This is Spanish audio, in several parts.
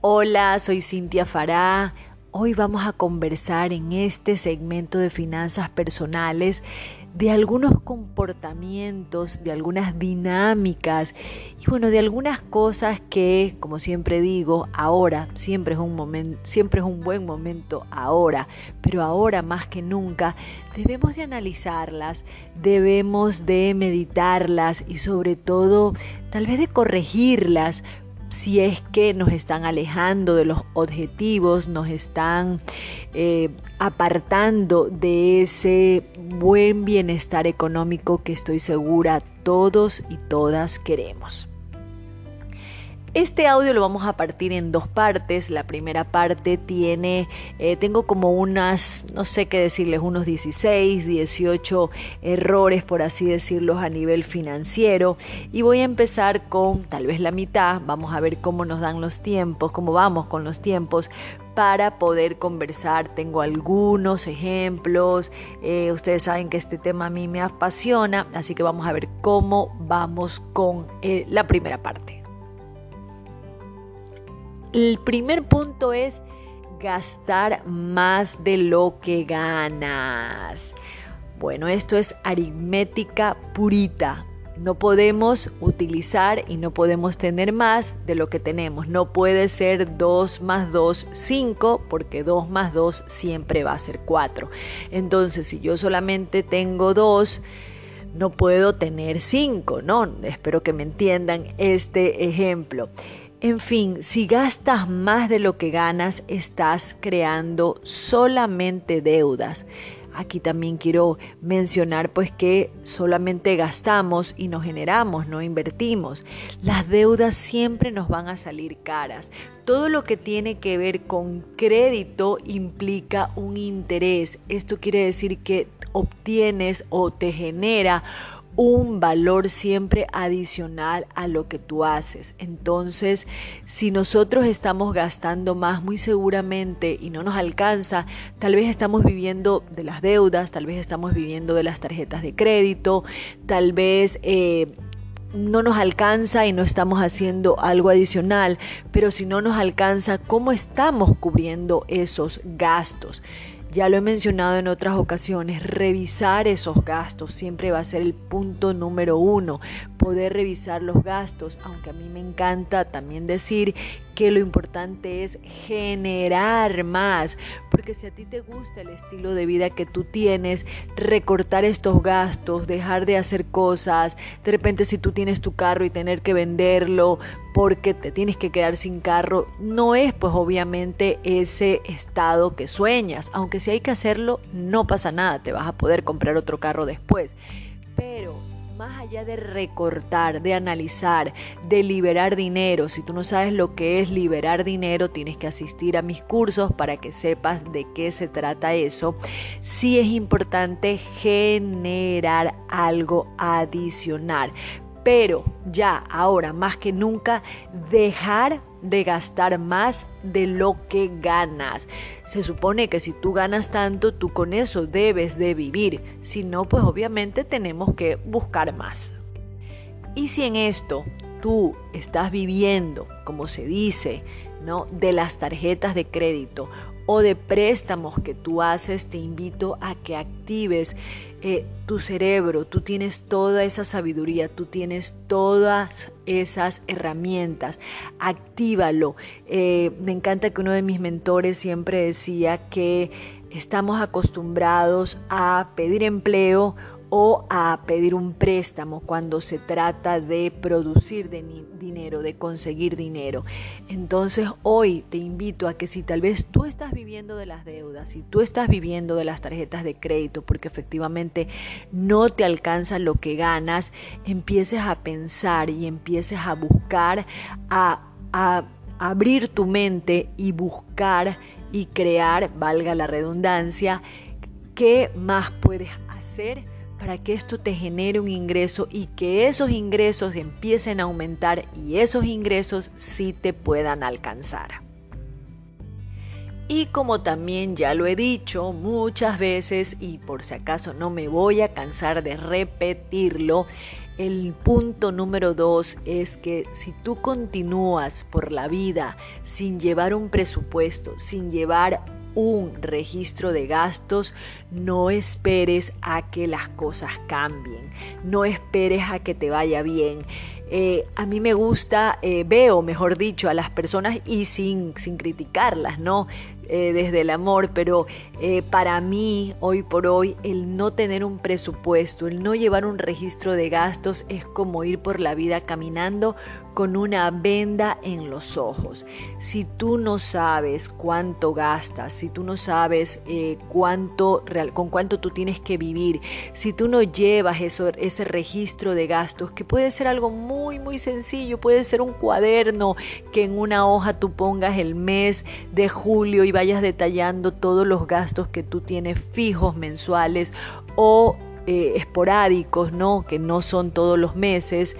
Hola, soy Cintia Fará. Hoy vamos a conversar en este segmento de finanzas personales de algunos comportamientos, de algunas dinámicas y bueno, de algunas cosas que, como siempre digo, ahora siempre es un momento, siempre es un buen momento ahora, pero ahora más que nunca debemos de analizarlas, debemos de meditarlas y sobre todo tal vez de corregirlas si es que nos están alejando de los objetivos, nos están eh, apartando de ese buen bienestar económico que estoy segura todos y todas queremos. Este audio lo vamos a partir en dos partes. La primera parte tiene, eh, tengo como unas, no sé qué decirles, unos 16, 18 errores, por así decirlos, a nivel financiero. Y voy a empezar con tal vez la mitad. Vamos a ver cómo nos dan los tiempos, cómo vamos con los tiempos para poder conversar. Tengo algunos ejemplos. Eh, ustedes saben que este tema a mí me apasiona, así que vamos a ver cómo vamos con eh, la primera parte. El primer punto es gastar más de lo que ganas. Bueno, esto es aritmética purita. No podemos utilizar y no podemos tener más de lo que tenemos. No puede ser 2 más 2, 5, porque 2 más 2 siempre va a ser 4. Entonces, si yo solamente tengo 2, no puedo tener 5, ¿no? Espero que me entiendan este ejemplo. En fin, si gastas más de lo que ganas, estás creando solamente deudas. Aquí también quiero mencionar pues que solamente gastamos y no generamos, no invertimos. Las deudas siempre nos van a salir caras. Todo lo que tiene que ver con crédito implica un interés. Esto quiere decir que obtienes o te genera un valor siempre adicional a lo que tú haces. Entonces, si nosotros estamos gastando más, muy seguramente, y no nos alcanza, tal vez estamos viviendo de las deudas, tal vez estamos viviendo de las tarjetas de crédito, tal vez... Eh, no nos alcanza y no estamos haciendo algo adicional, pero si no nos alcanza, ¿cómo estamos cubriendo esos gastos? Ya lo he mencionado en otras ocasiones, revisar esos gastos siempre va a ser el punto número uno, poder revisar los gastos, aunque a mí me encanta también decir que lo importante es generar más, porque si a ti te gusta el estilo de vida que tú tienes, recortar estos gastos, dejar de hacer cosas, de repente si tú tienes tu carro y tener que venderlo porque te tienes que quedar sin carro, no es pues obviamente ese estado que sueñas, aunque si hay que hacerlo, no pasa nada, te vas a poder comprar otro carro después. Más allá de recortar, de analizar, de liberar dinero, si tú no sabes lo que es liberar dinero, tienes que asistir a mis cursos para que sepas de qué se trata eso. Sí es importante generar algo adicional pero ya ahora más que nunca dejar de gastar más de lo que ganas. Se supone que si tú ganas tanto, tú con eso debes de vivir. Si no, pues obviamente tenemos que buscar más. Y si en esto tú estás viviendo, como se dice, ¿no? de las tarjetas de crédito o de préstamos que tú haces, te invito a que actives eh, tu cerebro, tú tienes toda esa sabiduría, tú tienes todas esas herramientas, actívalo. Eh, me encanta que uno de mis mentores siempre decía que estamos acostumbrados a pedir empleo o a pedir un préstamo cuando se trata de producir dinero, de conseguir dinero. Entonces hoy te invito a que si tal vez tú estás viviendo de las deudas, si tú estás viviendo de las tarjetas de crédito porque efectivamente no te alcanza lo que ganas, empieces a pensar y empieces a buscar, a, a abrir tu mente y buscar y crear, valga la redundancia, qué más puedes hacer para que esto te genere un ingreso y que esos ingresos empiecen a aumentar y esos ingresos sí te puedan alcanzar. Y como también ya lo he dicho muchas veces y por si acaso no me voy a cansar de repetirlo, El punto número dos es que si tú continúas por la vida sin llevar un presupuesto, sin llevar un registro de gastos, no esperes a que las cosas cambien, no esperes a que te vaya bien. Eh, a mí me gusta, eh, veo, mejor dicho, a las personas y sin, sin criticarlas, ¿no? Eh, desde el amor, pero para mí, hoy por hoy, el no tener un presupuesto, el no llevar un registro de gastos es como ir por la vida caminando con una venda en los ojos. Si tú no sabes cuánto gastas, si tú no sabes eh, cuánto, con cuánto tú tienes que vivir, si tú no llevas eso, ese registro de gastos, que puede ser algo muy, muy sencillo, puede ser un cuaderno que en una hoja tú pongas el mes de julio y vayas detallando todos los gastos que tú tienes fijos mensuales o eh, esporádicos, ¿no? Que no son todos los meses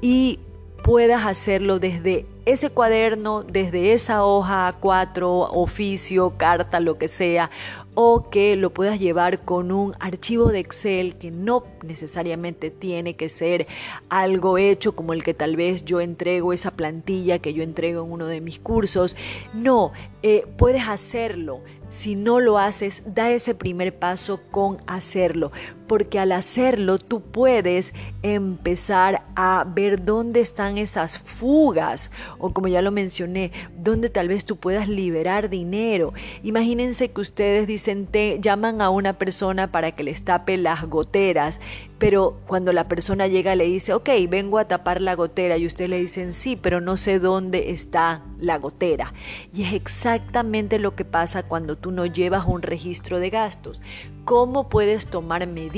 y puedas hacerlo desde ese cuaderno, desde esa hoja A4, oficio, carta, lo que sea, o que lo puedas llevar con un archivo de Excel que no necesariamente tiene que ser algo hecho como el que tal vez yo entrego, esa plantilla que yo entrego en uno de mis cursos. No, eh, puedes hacerlo si no lo haces, da ese primer paso con hacerlo, porque al hacerlo tú puedes empezar a ver dónde están esas fugas o como ya lo mencioné, dónde tal vez tú puedas liberar dinero. Imagínense que ustedes dicen, te llaman a una persona para que les tape las goteras pero cuando la persona llega le dice, ok, vengo a tapar la gotera y ustedes le dicen, sí, pero no sé dónde está la gotera. Y es exactamente lo que pasa cuando tú no llevas un registro de gastos. ¿Cómo puedes tomar medidas?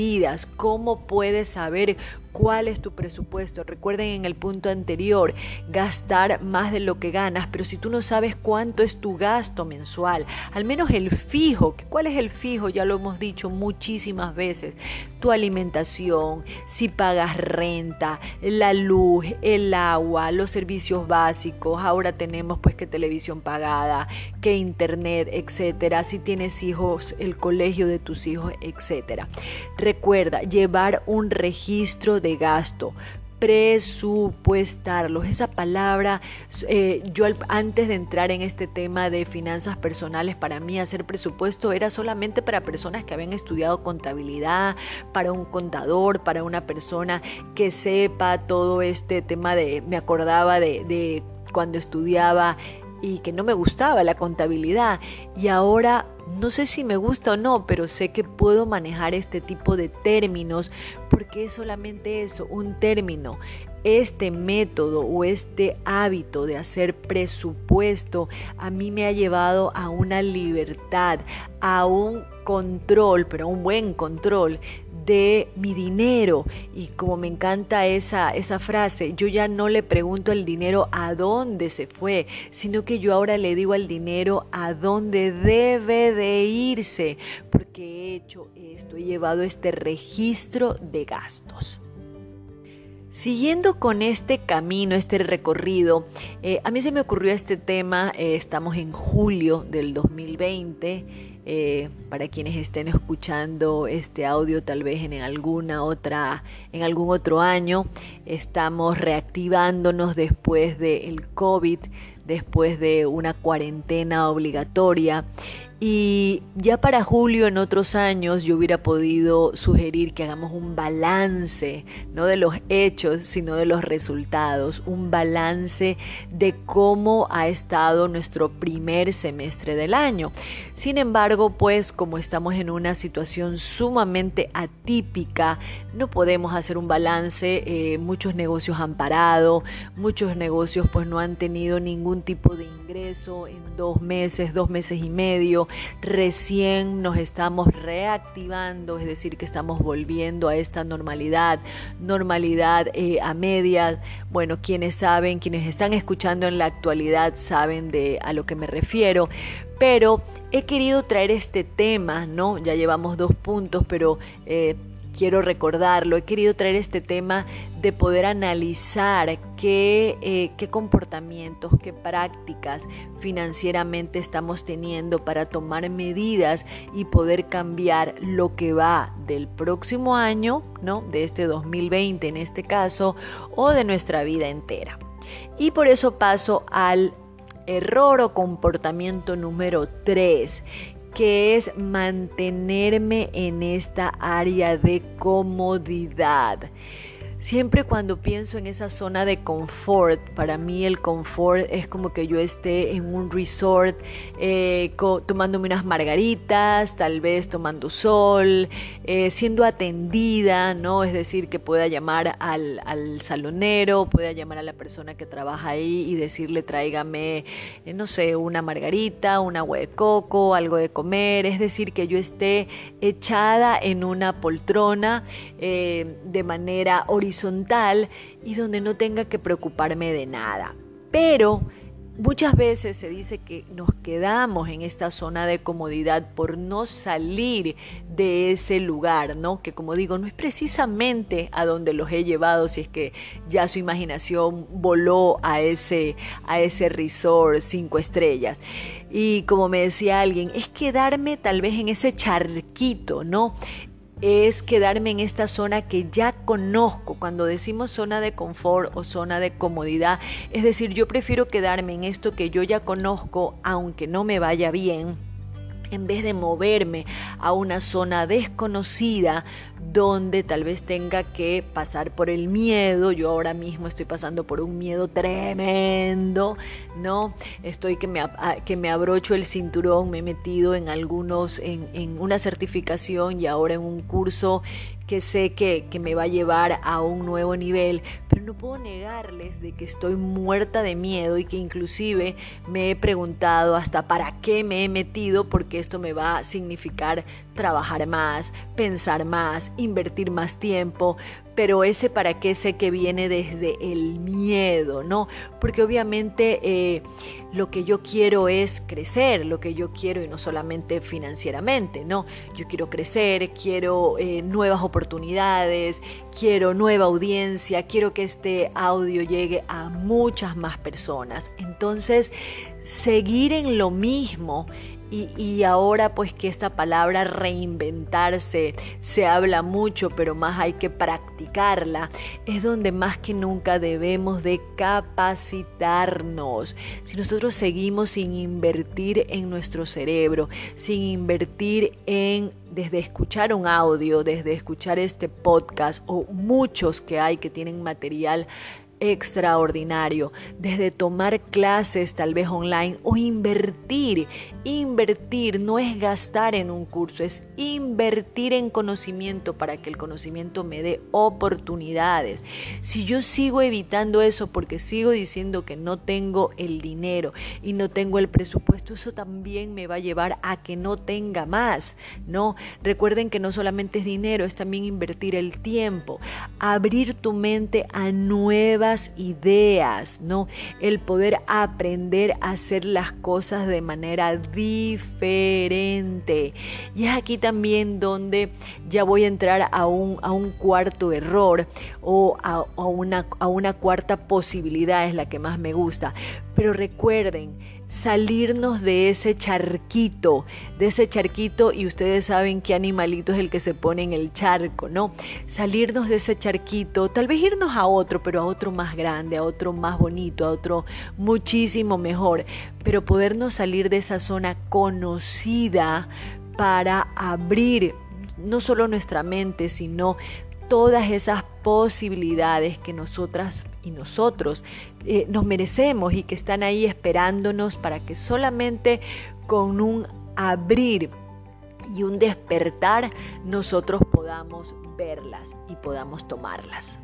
¿Cómo puedes saber cuál es tu presupuesto? Recuerden en el punto anterior, gastar más de lo que ganas, pero si tú no sabes cuánto es tu gasto mensual, al menos el fijo, ¿cuál es el fijo? Ya lo hemos dicho muchísimas veces, tu alimentación, si pagas renta, la luz, el agua, los servicios básicos, ahora tenemos pues que televisión pagada, que internet, etcétera, si tienes hijos, el colegio de tus hijos, etcétera. Recuerda llevar un registro de gasto presupuestarlos. Esa palabra, eh, yo antes de entrar en este tema de finanzas personales, para mí hacer presupuesto era solamente para personas que habían estudiado contabilidad, para un contador, para una persona que sepa todo este tema de, me acordaba de, de cuando estudiaba y que no me gustaba la contabilidad y ahora no sé si me gusta o no, pero sé que puedo manejar este tipo de términos porque es solamente eso, un término. Este método o este hábito de hacer presupuesto a mí me ha llevado a una libertad, a un control, pero un buen control de mi dinero. Y como me encanta esa, esa frase, yo ya no le pregunto al dinero a dónde se fue, sino que yo ahora le digo al dinero a dónde debe de irse, porque he hecho esto, he llevado este registro de gastos. Siguiendo con este camino, este recorrido, eh, a mí se me ocurrió este tema, eh, estamos en julio del 2020, eh, para quienes estén escuchando este audio tal vez en alguna otra en algún otro año estamos reactivándonos después del COVID después de una cuarentena obligatoria y ya para julio en otros años yo hubiera podido sugerir que hagamos un balance, no de los hechos, sino de los resultados, un balance de cómo ha estado nuestro primer semestre del año. Sin embargo, pues como estamos en una situación sumamente atípica, no podemos hacer un balance, eh, muchos negocios han parado, muchos negocios pues no han tenido ningún tipo de ingreso en dos meses, dos meses y medio recién nos estamos reactivando, es decir, que estamos volviendo a esta normalidad, normalidad eh, a medias. Bueno, quienes saben, quienes están escuchando en la actualidad saben de a lo que me refiero, pero he querido traer este tema, ¿no? Ya llevamos dos puntos, pero... Eh, quiero recordarlo, he querido traer este tema de poder analizar qué, eh, qué comportamientos, qué prácticas financieramente estamos teniendo para tomar medidas y poder cambiar lo que va del próximo año, ¿no? De este 2020 en este caso, o de nuestra vida entera. Y por eso paso al error o comportamiento número 3, que es mantenerme en esta área de comodidad. Siempre cuando pienso en esa zona de confort, para mí el confort es como que yo esté en un resort eh, tomándome unas margaritas, tal vez tomando sol, eh, siendo atendida, ¿no? Es decir, que pueda llamar al, al, salonero, pueda llamar a la persona que trabaja ahí y decirle tráigame, eh, no sé, una margarita, un agua de coco, algo de comer, es decir, que yo esté echada en una poltrona de manera horizontal horizontal y donde no tenga que preocuparme de nada. Pero muchas veces se dice que nos quedamos en esta zona de comodidad por no salir de ese lugar, ¿no? Que como digo, no es precisamente a donde los he llevado si es que ya su imaginación voló a ese a ese resort cinco estrellas. Y como me decía alguien, es quedarme tal vez en ese charquito, ¿no? Es quedarme en esta zona que ya conozco. Cuando decimos zona de confort o zona de comodidad, es decir, yo prefiero quedarme en esto que yo ya conozco, aunque no me vaya bien en vez de moverme a una zona desconocida donde tal vez tenga que pasar por el miedo. Yo ahora mismo estoy pasando por un miedo tremendo, ¿no? Estoy que me, que me abrocho el cinturón, me he metido en algunos, en, en una certificación y ahora en un curso que sé que, que, me va a llevar a un nuevo nivel, pero no puedo negarles de que estoy muerta de miedo y que inclusive me he preguntado hasta para qué me he metido, porque esto me va a significar trabajar más, pensar más, invertir más tiempo, pero ese para qué sé que viene desde el miedo, ¿no? Porque obviamente eh, lo que yo quiero es crecer, lo que yo quiero y no solamente financieramente, ¿no? Yo quiero crecer, quiero eh, nuevas oportunidades, quiero nueva audiencia, quiero que este audio llegue a muchas más personas. Entonces, seguir en lo mismo y, ahora pues que esta palabra reinventarse se habla mucho, pero más hay que practicarla, es donde más que nunca debemos de capacitarnos. Si nosotros seguimos sin invertir en nuestro cerebro, sin invertir en desde escuchar un audio, desde escuchar este podcast o muchos que hay que tienen material extraordinario, desde tomar clases tal vez online o invertir. Invertir no es gastar en un curso, es invertir en conocimiento para que el conocimiento me dé oportunidades. Si yo sigo evitando eso porque sigo diciendo que no tengo el dinero y no tengo el presupuesto, eso también me va a llevar a que no tenga más, ¿no? Recuerden que no solamente es dinero, es también invertir el tiempo, abrir tu mente a nuevas ideas, ¿no? El poder aprender a hacer las cosas de manera diferente. Y es aquí también donde ya voy a entrar a un, a un cuarto error o a, una, a una cuarta posibilidad, es la que más me gusta. Pero recuerden, salirnos de ese charquito, de ese charquito y ustedes saben qué animalito es el que se pone en el charco, ¿no? Salirnos de ese charquito, tal vez irnos a otro, pero a otro más grande, a otro más bonito, a otro muchísimo mejor, pero podernos salir de esa zona conocida para abrir no solo nuestra mente, sino todas esas posibilidades que nosotras y nosotros eh, nos merecemos y que están ahí esperándonos para que solamente con un abrir y un despertar nosotros podamos verlas y podamos tomarlas.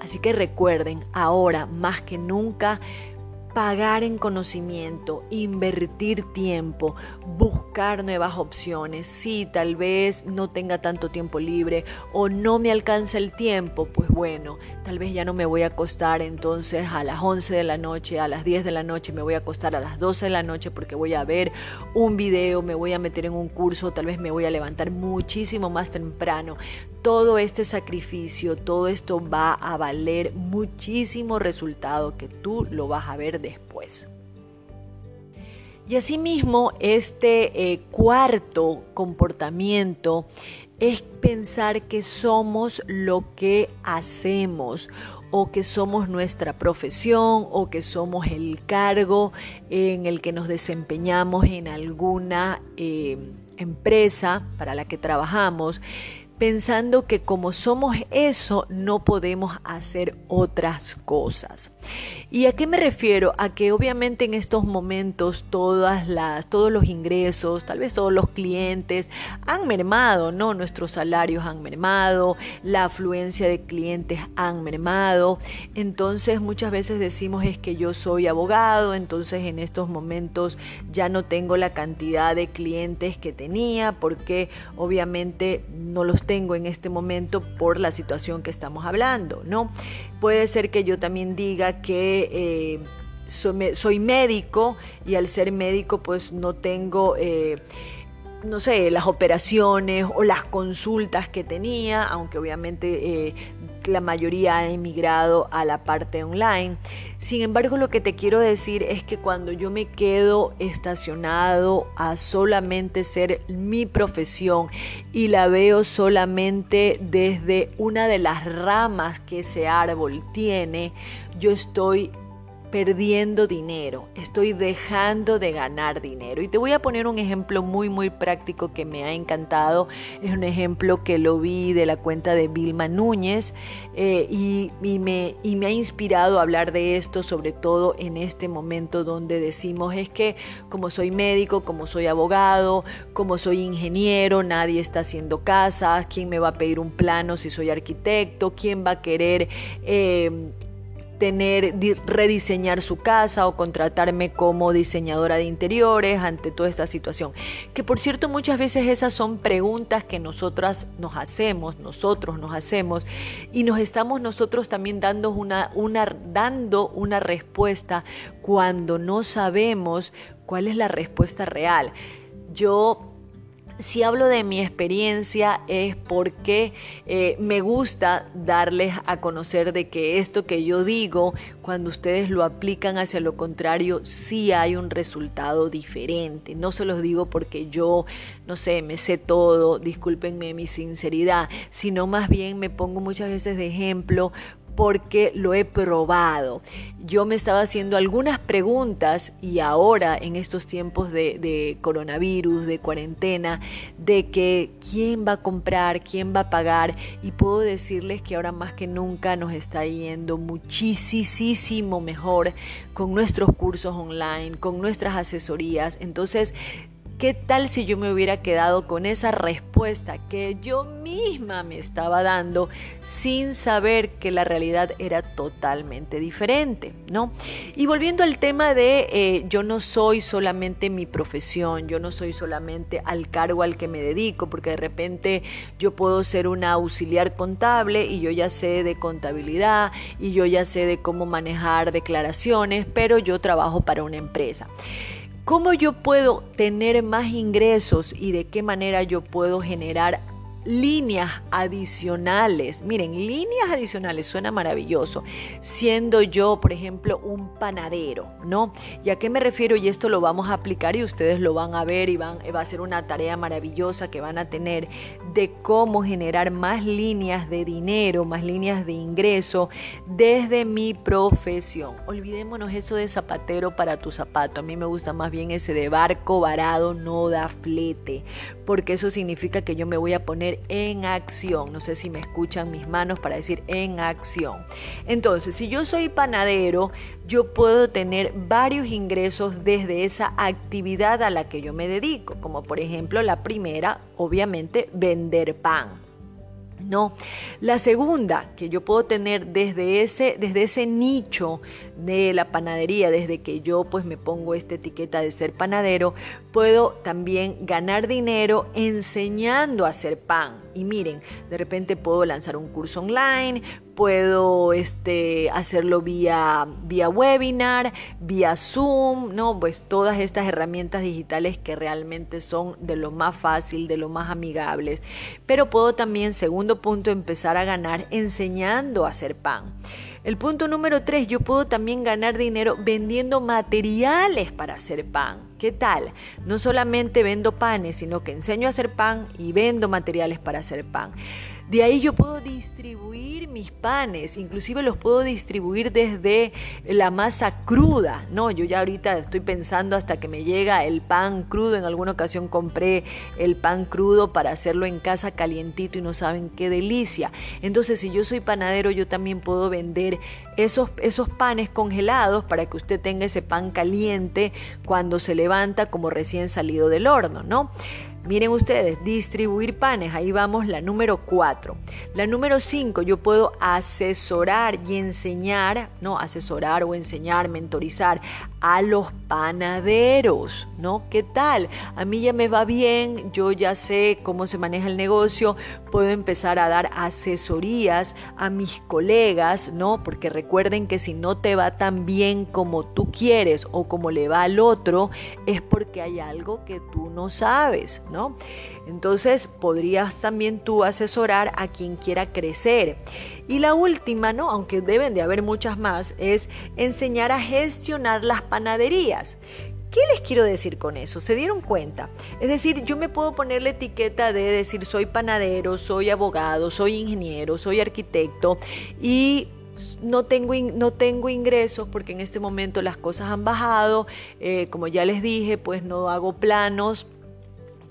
Así que recuerden, ahora más que nunca, pagar en conocimiento, invertir tiempo, buscar nuevas opciones. Si tal vez no tenga tanto tiempo libre o no me alcanza el tiempo, pues bueno, tal vez ya no me voy a acostar entonces a las 11 de la noche, a las 10 de la noche, me voy a acostar a las 12 de la noche porque voy a ver un video, me voy a meter en un curso, tal vez me voy a levantar muchísimo más temprano. Todo este sacrificio, todo esto va a valer muchísimo resultado que tú lo vas a ver después. Y asimismo, este eh, cuarto comportamiento es pensar que somos lo que hacemos o que somos nuestra profesión o que somos el cargo en el que nos desempeñamos en alguna eh, empresa para la que trabajamos pensando que como somos eso no podemos hacer otras cosas. ¿Y a qué me refiero? A que obviamente en estos momentos todas las, todos los ingresos, tal vez todos los clientes han mermado, ¿no? Nuestros salarios han mermado, la afluencia de clientes han mermado. Entonces muchas veces decimos es que yo soy abogado, entonces en estos momentos ya no tengo la cantidad de clientes que tenía porque obviamente no los tengo en este momento por la situación que estamos hablando, ¿no? Puede ser que yo también diga que eh, soy, médico y al ser médico pues no tengo... Eh, no sé, las operaciones o las consultas que tenía, aunque obviamente eh, la mayoría ha emigrado a la parte online. Sin embargo, lo que te quiero decir es que cuando yo me quedo estacionado a solamente ser mi profesión y la veo solamente desde una de las ramas que ese árbol tiene, yo estoy perdiendo dinero, estoy dejando de ganar dinero. Y te voy a poner un ejemplo muy, muy práctico que me ha encantado. Es un ejemplo que lo vi de la cuenta de Vilma Núñez eh, y, me, y me ha inspirado a hablar de esto, sobre todo en este momento donde decimos es que como soy médico, como soy abogado, como soy ingeniero, nadie está haciendo casas, ¿quién me va a pedir un plano si soy arquitecto? ¿Quién va a querer... Eh, tener, rediseñar su casa o contratarme como diseñadora de interiores ante toda esta situación. Que por cierto muchas veces esas son preguntas que nosotras nos hacemos, nosotros nos hacemos y nos estamos nosotros también dando una, dando una respuesta cuando no sabemos cuál es la respuesta real. Yo si hablo de mi experiencia es porque eh, me gusta darles a conocer de que esto que yo digo, cuando ustedes lo aplican hacia lo contrario, sí hay un resultado diferente. No se los digo porque yo, no sé, me sé todo, discúlpenme mi sinceridad, sino más bien me pongo muchas veces de ejemplo porque lo he probado. Yo me estaba haciendo algunas preguntas y ahora en estos tiempos de, coronavirus, de cuarentena, de que quién va a comprar, quién va a pagar y puedo decirles que ahora más que nunca nos está yendo muchísimo mejor con nuestros cursos online, con nuestras asesorías. Entonces, ¿Qué tal si yo me hubiera quedado con esa respuesta que yo misma me estaba dando sin saber que la realidad era totalmente diferente, ¿no? Y volviendo al tema de eh, yo no soy solamente mi profesión, yo no soy solamente al cargo al que me dedico, porque de repente yo puedo ser una auxiliar contable y yo ya sé de contabilidad y yo ya sé de cómo manejar declaraciones, pero yo trabajo para una empresa. ¿Cómo yo puedo tener más ingresos y de qué manera yo puedo generar líneas adicionales. Miren, líneas adicionales suena maravilloso. Siendo yo, por ejemplo, un panadero, ¿no? ¿Y a qué me refiero? Y esto lo vamos a aplicar y ustedes lo van a ver y van, va a ser una tarea maravillosa que van a tener de cómo generar más líneas de dinero, más líneas de ingreso desde mi profesión. Olvidémonos eso de zapatero para tu zapato. A mí me gusta más bien ese de barco varado no da flete, porque eso significa que yo me voy a poner en acción. No sé si me escuchan mis manos para decir en acción. Entonces, si yo soy panadero, yo puedo tener varios ingresos desde esa actividad a la que yo me dedico, como por ejemplo la primera, obviamente, vender pan. No, la segunda que yo puedo tener desde ese, desde ese nicho de la panadería, desde que yo pues me pongo esta etiqueta de ser panadero, puedo también ganar dinero enseñando a hacer pan. Y miren, de repente puedo lanzar un curso online, puedo este, hacerlo vía, vía webinar, vía Zoom, ¿no? Pues todas estas herramientas digitales que realmente son de lo más fácil, de lo más amigables. Pero puedo también, segundo punto, empezar a ganar enseñando a hacer pan. El punto número tres, yo puedo también ganar dinero vendiendo materiales para hacer pan. ¿Qué tal? No solamente vendo panes, sino que enseño a hacer pan y vendo materiales para hacer pan. De ahí yo puedo distribuir mis panes, inclusive los puedo distribuir desde la masa cruda. No, yo ya ahorita estoy pensando hasta que me llega el pan crudo. En alguna ocasión compré el pan crudo para hacerlo en casa calientito y no saben qué delicia. Entonces, si yo soy panadero, yo también puedo vender esos, esos panes congelados para que usted tenga ese pan caliente cuando se levanta como recién salido del horno, ¿no? Miren ustedes, distribuir panes, ahí vamos la número 4. La número 5, yo puedo asesorar y enseñar, no, asesorar o enseñar, mentorizar a los panaderos, ¿no? ¿Qué tal? A mí ya me va bien, yo ya sé cómo se maneja el negocio, puedo empezar a dar asesorías a mis colegas, ¿no? Porque recuerden que si no te va tan bien como tú quieres o como le va al otro, es porque hay algo que tú no sabes, Entonces podrías también tú asesorar a quien quiera crecer. Y la última, ¿no? Aunque deben de haber muchas más, es enseñar a gestionar las panaderías. ¿Qué les quiero decir con eso? ¿Se dieron cuenta? Es decir, yo me puedo poner la etiqueta de decir soy panadero, soy abogado, soy ingeniero, soy arquitecto y no tengo, no tengo ingresos porque en este momento las cosas han bajado, eh, como ya les dije, pues no hago planos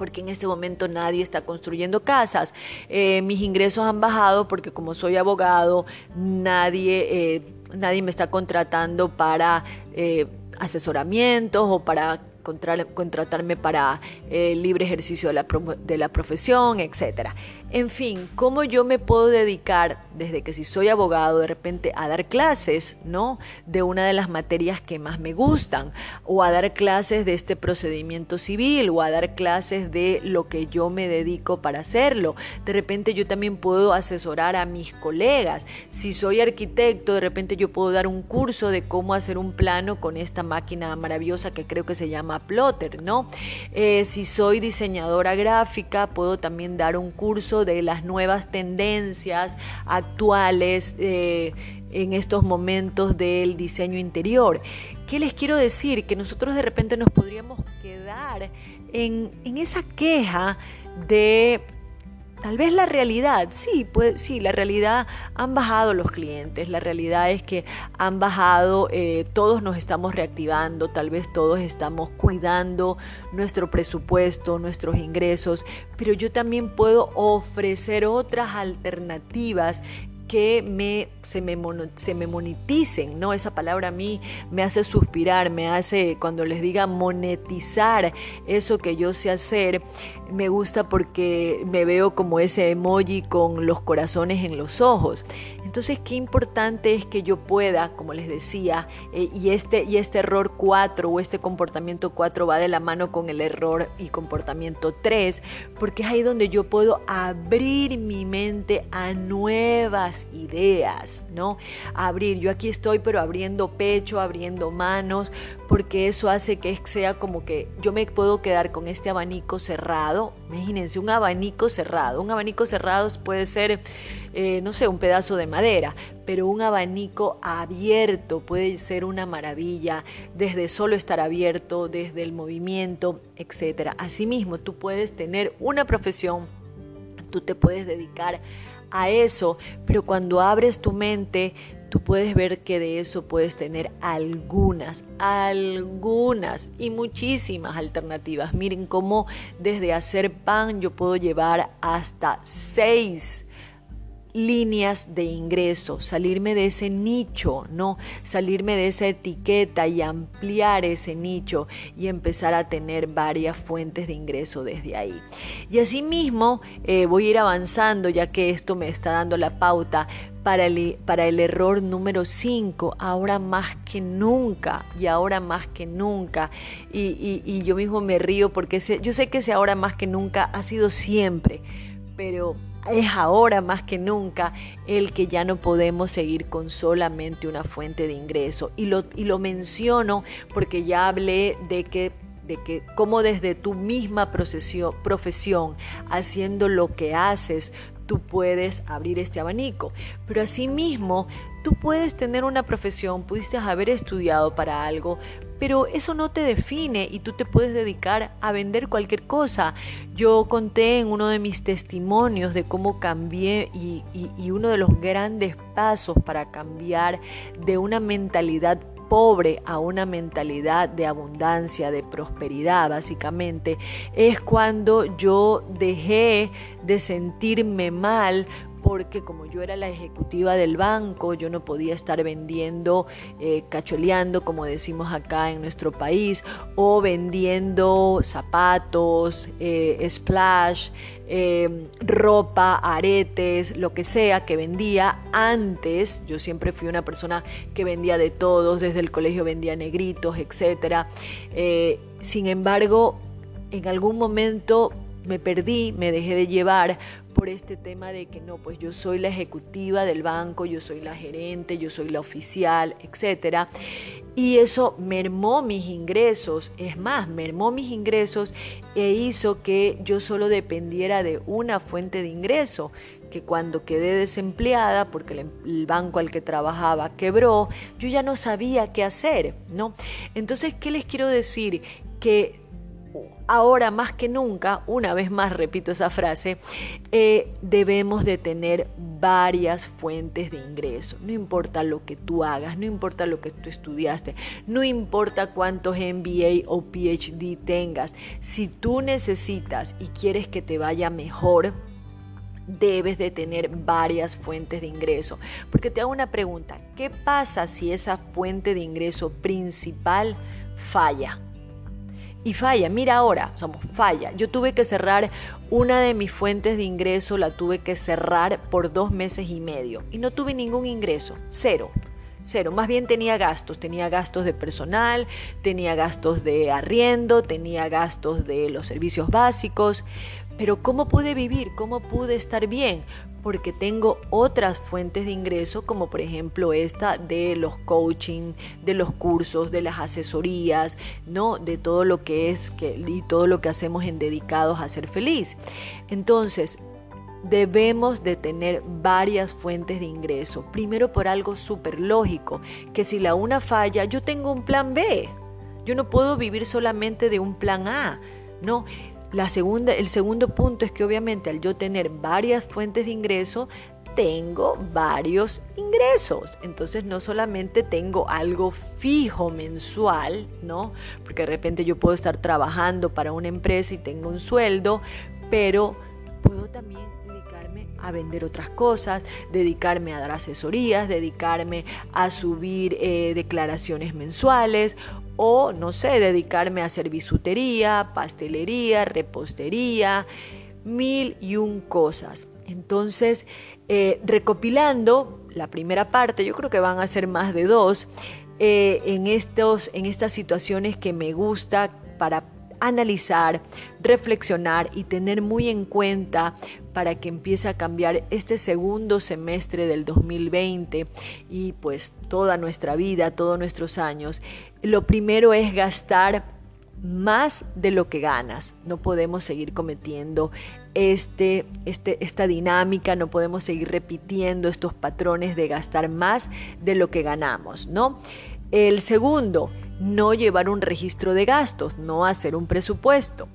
porque en este momento nadie está construyendo casas. Eh, mis ingresos han bajado porque como soy abogado, nadie, eh, nadie me está contratando para eh, asesoramientos o para contratarme para libre ejercicio de la, de la profesión, etcétera. En fin, ¿cómo yo me puedo dedicar desde que si soy abogado de repente a dar clases, ¿no? De una de las materias que más me gustan o a dar clases de este procedimiento civil o a dar clases de lo que yo me dedico para hacerlo. De repente yo también puedo asesorar a mis colegas. Si soy arquitecto, de repente yo puedo dar un curso de cómo hacer un plano con esta máquina maravillosa que creo que se llama Plotter, ¿no? Eh, si soy diseñadora gráfica, puedo también dar un curso de las nuevas tendencias actuales eh, en estos momentos del diseño interior. ¿Qué les quiero decir? Que nosotros de repente nos podríamos quedar en, en esa queja de Tal vez la realidad, sí, pues sí, la realidad han bajado los clientes, la realidad es que han bajado, eh, todos nos estamos reactivando, tal vez todos estamos cuidando nuestro presupuesto, nuestros ingresos, pero yo también puedo ofrecer otras alternativas que me, se, me, se me moneticen, ¿no? Esa palabra a mí me hace suspirar, me hace, cuando les diga monetizar eso que yo sé hacer, me gusta porque me veo como ese emoji con los corazones en los ojos. Entonces, qué importante es que yo pueda, como les decía, eh, y, este, y este error 4 o este comportamiento 4 va de la mano con el error y comportamiento 3, porque es ahí donde yo puedo abrir mi mente a nuevas ideas, ¿no? Abrir, yo aquí estoy, pero abriendo pecho, abriendo manos, porque eso hace que sea como que yo me puedo quedar con este abanico cerrado. Imagínense, un abanico cerrado. Un abanico cerrado puede ser, eh, no sé, un pedazo de madera, pero un abanico abierto puede ser una maravilla, desde solo estar abierto, desde el movimiento, etc. Asimismo, tú puedes tener una profesión, tú te puedes dedicar a eso, pero cuando abres tu mente, tú puedes ver que de eso puedes tener algunas, algunas y muchísimas alternativas. Miren cómo desde hacer pan yo puedo llevar hasta seis líneas de ingreso, salirme de ese nicho, ¿no? Salirme de esa etiqueta y ampliar ese nicho y empezar a tener varias fuentes de ingreso desde ahí. Y asimismo eh, voy a ir avanzando ya que esto me está dando la pauta para el, para el error número 5, ahora más que nunca, y ahora más que nunca. Y, y yo mismo me río porque yo sé que ese ahora más que nunca ha sido siempre, pero es ahora más que nunca el que ya no podemos seguir con solamente una fuente de ingreso. Y lo, y lo menciono porque ya hablé de que de que como desde tu misma profesión, haciendo lo que haces, tú puedes abrir este abanico. Pero asimismo, tú puedes tener una profesión, pudiste haber estudiado para algo, pero eso no te define y tú te puedes dedicar a vender cualquier cosa. Yo conté en uno de mis testimonios de cómo cambié y, y uno de los grandes pasos para cambiar de una mentalidad pobre a una mentalidad de abundancia, de prosperidad, básicamente, es cuando yo dejé de sentirme mal porque como yo era la ejecutiva del banco, yo no podía estar vendiendo, eh, cacholeando, como decimos acá en nuestro país, o vendiendo zapatos, eh, splash, eh, ropa, aretes, lo que sea que vendía antes. Yo siempre fui una persona que vendía de todos, desde el colegio vendía negritos, etc. sin embargo, en algún momento me perdí, me dejé de llevar por este tema de que no, pues yo soy la ejecutiva del banco, yo soy la gerente, yo soy la oficial, etcétera. Y eso mermó mis ingresos, es más, mermó mis ingresos e hizo que yo solo dependiera de una fuente de ingreso, que cuando quedé desempleada porque el, el, banco al que trabajaba quebró, yo ya no sabía qué hacer, ¿no? Entonces, ¿qué les quiero decir? Que ahora más que nunca, una vez más repito esa frase, eh, debemos de tener varias fuentes de ingreso. No importa lo que tú hagas, no importa lo que tú estudiaste, no importa cuántos MBA o PhD tengas. Si tú necesitas y quieres que te vaya mejor, debes de tener varias fuentes de ingreso. Porque te hago una pregunta, ¿qué pasa si esa fuente de ingreso principal falla? Y falla. Mira ahora, somos falla. Yo tuve que cerrar una de mis fuentes de ingreso, la tuve que cerrar por dos meses y medio y no tuve ningún ingreso, cero. Cero, más bien tenía gastos, tenía gastos de personal, tenía gastos de arriendo, tenía gastos de los servicios básicos, pero ¿cómo pude vivir? ¿Cómo pude estar bien? porque tengo otras fuentes de ingreso como por ejemplo esta de los coaching, de los cursos, de las asesorías, ¿no? De todo lo que es y todo lo que hacemos en dedicados a ser feliz. Entonces, debemos de tener varias fuentes de ingreso. Primero por algo súper lógico, que si la una falla, yo tengo un plan B. Yo no puedo vivir solamente de un plan A. No, la segunda, el segundo punto es que obviamente al yo tener varias fuentes de ingreso, tengo varios ingresos. Entonces no solamente tengo algo fijo mensual, ¿no? Porque de repente yo puedo estar trabajando para una empresa y tengo un sueldo, pero puedo también dedicarme a vender otras cosas, dedicarme a dar asesorías, dedicarme a subir eh, declaraciones mensuales o, no sé, dedicarme a hacer bisutería, pastelería, repostería, mil y un cosas. Entonces, eh, recopilando la primera parte, yo creo que van a ser más de dos, eh, en, estos, en estas situaciones que me gusta para analizar, reflexionar y tener muy en cuenta para que empiece a cambiar este segundo semestre del 2020 y pues toda nuestra vida, todos nuestros años. Lo primero es gastar más de lo que ganas. No podemos seguir cometiendo este, este, esta dinámica, no podemos seguir repitiendo estos patrones de gastar más de lo que ganamos, ¿no? El segundo, no llevar un registro de gastos, no hacer un presupuesto.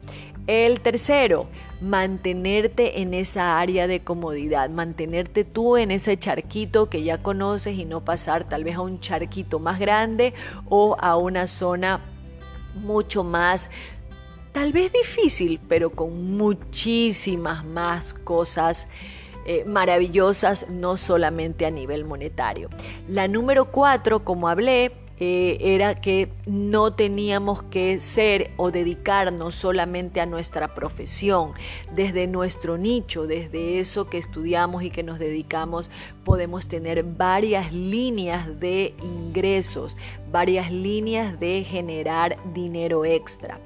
El tercero, mantenerte en esa área de comodidad, mantenerte tú en ese charquito que ya conoces y no pasar tal vez a un charquito más grande o a una zona mucho más, tal vez difícil, pero con muchísimas más cosas eh, maravillosas, no solamente a nivel monetario. La número cuatro, como hablé, eh, era que no teníamos que ser o dedicarnos solamente a nuestra profesión, desde nuestro nicho, desde eso que estudiamos y que nos dedicamos, podemos tener varias líneas de ingresos, varias líneas de generar dinero extra.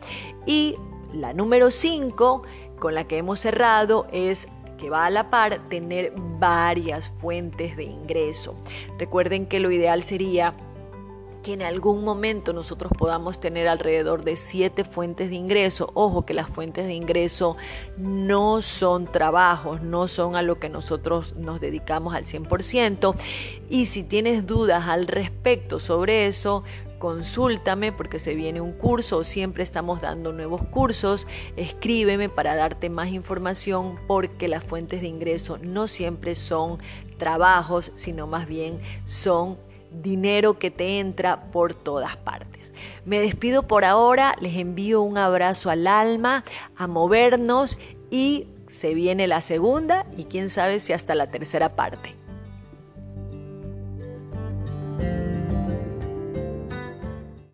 Y la número 5, con la que hemos cerrado, es que va a la par tener varias fuentes de ingreso. Recuerden que lo ideal sería que en algún momento nosotros podamos tener alrededor de siete fuentes de ingreso. Ojo que las fuentes de ingreso no son trabajos, no son a lo que nosotros nos dedicamos al 100%. Y si tienes dudas al respecto sobre eso, consúltame porque se viene un curso siempre estamos dando nuevos cursos, escríbeme para darte más información porque las fuentes de ingreso no siempre son trabajos, sino más bien son dinero que te entra por todas partes. Me despido por ahora, les envío un abrazo al alma, a movernos y se viene la segunda y quién sabe si hasta la tercera parte.